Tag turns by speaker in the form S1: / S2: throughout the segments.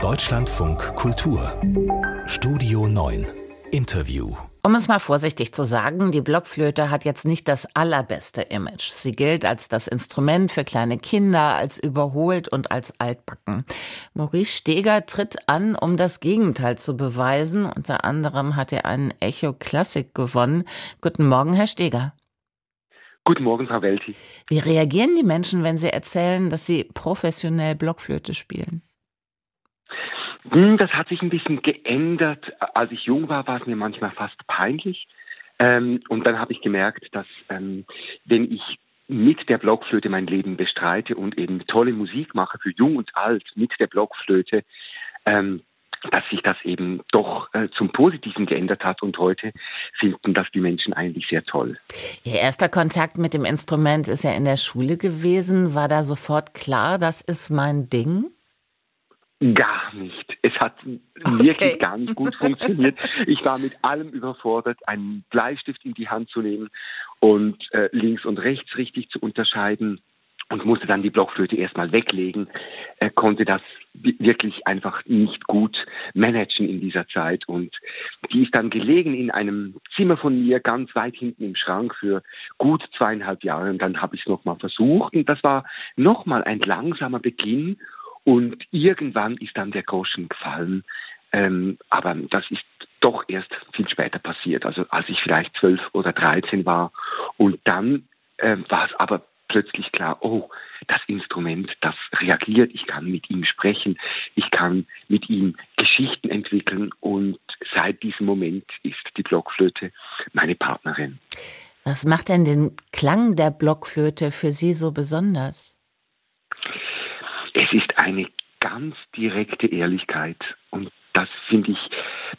S1: Deutschlandfunk Kultur Studio 9 Interview
S2: um es mal vorsichtig zu sagen, die Blockflöte hat jetzt nicht das allerbeste Image. Sie gilt als das Instrument für kleine Kinder, als überholt und als altbacken. Maurice Steger tritt an, um das Gegenteil zu beweisen. Unter anderem hat er einen Echo Classic gewonnen. Guten Morgen, Herr Steger.
S3: Guten Morgen, Frau Welti.
S2: Wie reagieren die Menschen, wenn sie erzählen, dass sie professionell Blockflöte spielen?
S3: Hm, das hat sich ein bisschen geändert. Als ich jung war, war es mir manchmal fast peinlich. Ähm, und dann habe ich gemerkt, dass ähm, wenn ich mit der Blockflöte mein Leben bestreite und eben tolle Musik mache für Jung und Alt mit der Blockflöte, ähm, dass sich das eben doch äh, zum Positiven geändert hat und heute finden das die Menschen eigentlich sehr toll.
S2: Ihr erster Kontakt mit dem Instrument ist ja in der Schule gewesen. War da sofort klar, das ist mein Ding?
S3: Gar nicht. Hat okay. wirklich gar nicht gut funktioniert. Ich war mit allem überfordert, einen Bleistift in die Hand zu nehmen und äh, links und rechts richtig zu unterscheiden und musste dann die Blockflöte erstmal weglegen, Er konnte das wirklich einfach nicht gut managen in dieser Zeit und die ist dann gelegen in einem Zimmer von mir ganz weit hinten im Schrank für gut zweieinhalb Jahre und dann habe ich es nochmal versucht und das war nochmal ein langsamer Beginn und irgendwann ist dann der Groschen gefallen. Ähm, aber das ist doch erst viel später passiert, also als ich vielleicht zwölf oder dreizehn war. Und dann äh, war es aber plötzlich klar, oh, das Instrument, das reagiert, ich kann mit ihm sprechen, ich kann mit ihm Geschichten entwickeln und seit diesem Moment ist die Blockflöte meine Partnerin.
S2: Was macht denn den Klang der Blockflöte für Sie so besonders?
S3: Es ist eine ganz direkte Ehrlichkeit und das finde ich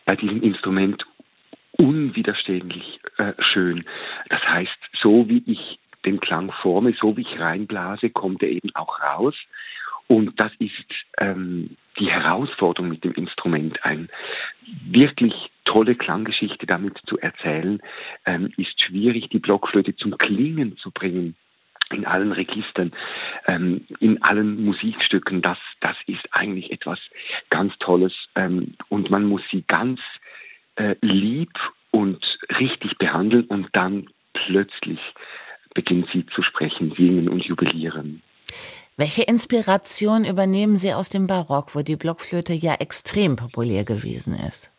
S3: bei diesem Instrument unwiderstehlich äh, schön. Das heißt, so wie ich den Klang forme, so wie ich reinblase, kommt er eben auch raus. Und das ist ähm, die Herausforderung mit dem Instrument. Ein wirklich tolle Klanggeschichte damit zu erzählen, ähm, ist schwierig, die Blockflöte zum Klingen zu bringen in allen Registern, ähm, in allen Musikstücken, das, das ist eigentlich etwas ganz Tolles ähm, und man muss sie ganz äh, lieb und richtig behandeln und dann plötzlich beginnt sie zu sprechen, singen und jubilieren.
S2: Welche Inspiration übernehmen Sie aus dem Barock, wo die Blockflöte ja extrem populär gewesen ist?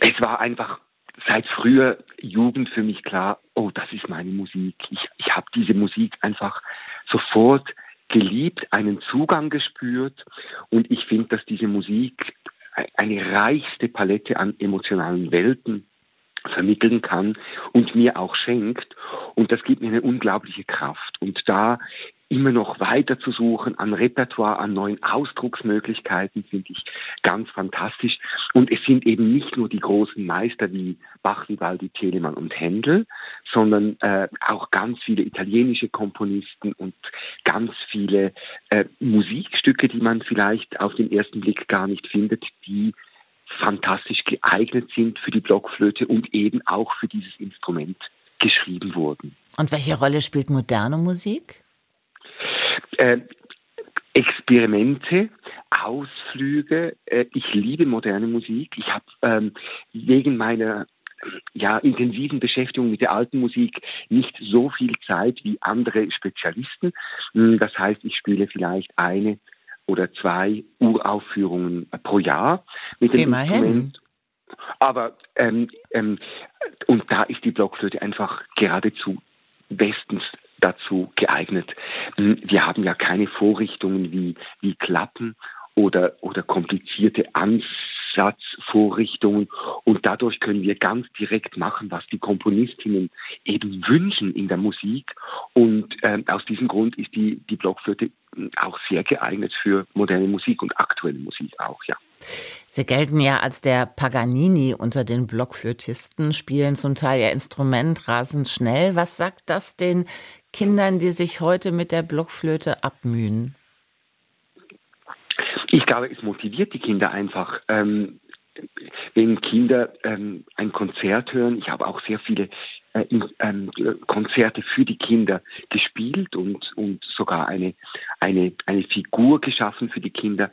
S3: Es war einfach seit früher Jugend für mich klar, oh, das ist meine Musik. Ich, ich habe diese Musik einfach sofort geliebt, einen Zugang gespürt und ich finde, dass diese Musik eine reichste Palette an emotionalen Welten vermitteln kann und mir auch schenkt. Und das gibt mir eine unglaubliche Kraft. Und da immer noch weiter zu suchen an Repertoire, an neuen Ausdrucksmöglichkeiten, finde ich ganz fantastisch. Und es sind eben nicht nur die großen Meister wie Bach, Vivaldi, Telemann und Händel, sondern äh, auch ganz viele italienische Komponisten und ganz viele äh, Musikstücke, die man vielleicht auf den ersten Blick gar nicht findet, die fantastisch geeignet sind für die Blockflöte und eben auch für dieses Instrument geschrieben wurden.
S2: Und welche Rolle spielt moderne Musik?
S3: Äh, Experimente, Ausflüge. Äh, ich liebe moderne Musik. Ich habe ähm, wegen meiner ja, intensiven Beschäftigung mit der alten Musik nicht so viel Zeit wie andere Spezialisten. Hm, das heißt, ich spiele vielleicht eine oder zwei Uraufführungen pro Jahr mit dem
S2: Immerhin. Instrument.
S3: Aber ähm, ähm, und da ist die Blockflöte einfach geradezu bestens dazu geeignet. Hm, wir haben ja keine Vorrichtungen wie, wie Klappen oder, oder komplizierte Ansatzvorrichtungen und dadurch können wir ganz direkt machen, was die Komponistinnen eben wünschen in der Musik und äh, aus diesem Grund ist die, die Blockflöte auch sehr geeignet für moderne Musik und aktuelle Musik auch, ja.
S2: Sie gelten ja als der Paganini unter den Blockflötisten, spielen zum Teil ihr Instrument rasend schnell. Was sagt das den Kindern, die sich heute mit der Blockflöte abmühen?
S3: Ich glaube, es motiviert die Kinder einfach. Ähm, wenn Kinder ähm, ein Konzert hören, ich habe auch sehr viele äh, ähm, Konzerte für die Kinder gespielt und, und sogar eine, eine, eine Figur geschaffen für die Kinder.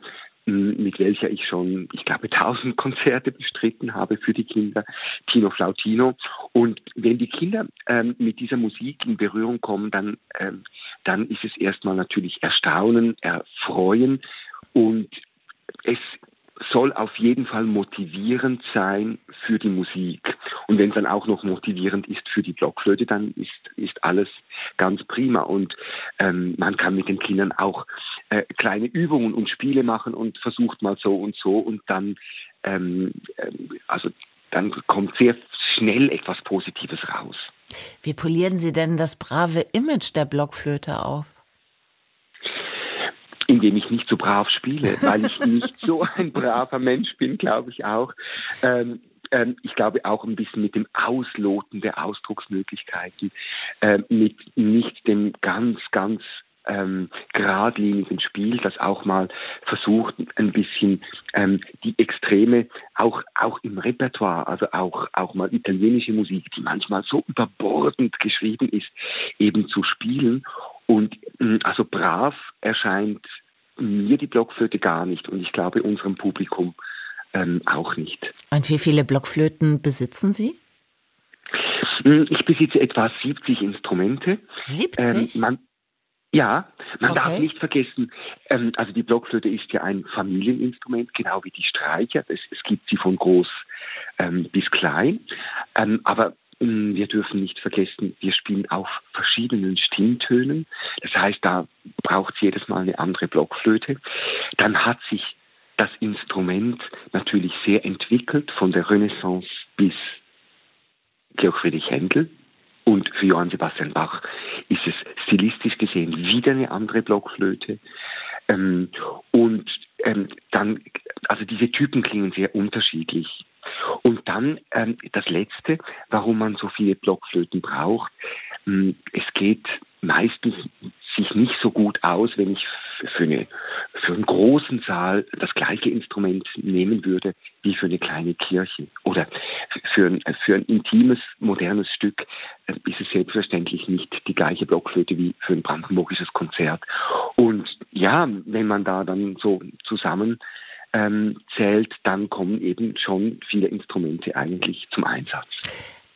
S3: Mit welcher ich schon, ich glaube, tausend Konzerte bestritten habe für die Kinder, Tino Flautino. Und wenn die Kinder ähm, mit dieser Musik in Berührung kommen, dann, ähm, dann ist es erstmal natürlich Erstaunen, Erfreuen und es soll auf jeden Fall motivierend sein für die Musik. Und wenn es dann auch noch motivierend ist für die Blockflöte, dann ist, ist alles ganz prima. Und ähm, man kann mit den Kindern auch äh, kleine Übungen und Spiele machen und versucht mal so und so und dann, ähm, äh, also dann kommt sehr schnell etwas Positives raus.
S2: Wie polieren Sie denn das brave Image der Blockflöte auf?
S3: indem ich nicht so brav spiele, weil ich nicht so ein braver Mensch bin, glaube ich auch. Ähm, ähm, ich glaube auch ein bisschen mit dem Ausloten der Ausdrucksmöglichkeiten, äh, mit nicht dem ganz, ganz ähm, geradlinigen Spiel, das auch mal versucht, ein bisschen ähm, die Extreme auch, auch im Repertoire, also auch, auch mal italienische Musik, die manchmal so überbordend geschrieben ist, eben zu spielen. Und mm, also brav erscheint mir die Blockflöte gar nicht und ich glaube unserem Publikum ähm, auch nicht.
S2: Und wie viele Blockflöten besitzen Sie?
S3: Mm, ich besitze etwa 70 Instrumente.
S2: 70?
S3: Ähm, man, ja, man okay. darf nicht vergessen, ähm, also die Blockflöte ist ja ein Familieninstrument, genau wie die Streicher. Es, es gibt sie von groß ähm, bis klein. Ähm, aber ähm, wir dürfen nicht vergessen, wir spielen auf verschiedenen Stimmtönen. Das heißt, da braucht es jedes Mal eine andere Blockflöte. Dann hat sich das Instrument natürlich sehr entwickelt, von der Renaissance bis Georg Friedrich Händel. Und für Johann Sebastian Bach ist es stilistisch gesehen wieder eine andere Blockflöte. Ähm, und ähm, dann, also diese Typen klingen sehr unterschiedlich. Und dann ähm, das Letzte, warum man so viele Blockflöten braucht. Ähm, es geht meistens sich nicht so gut aus, wenn ich für, eine, für einen großen Saal das gleiche Instrument nehmen würde wie für eine kleine Kirche. Oder für ein, für ein intimes, modernes Stück äh, ist es selbstverständlich nicht die gleiche Blockflöte wie für ein brandenburgisches Konzert. Und ja, wenn man da dann so zusammen ähm, zählt, dann kommen eben schon viele Instrumente eigentlich zum Einsatz.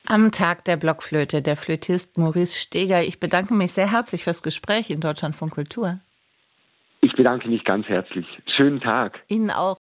S2: Am Tag der Blockflöte, der Flötist Maurice Steger. Ich bedanke mich sehr herzlich fürs Gespräch in Deutschland von Kultur.
S3: Ich bedanke mich ganz herzlich. Schönen Tag.
S2: Ihnen auch.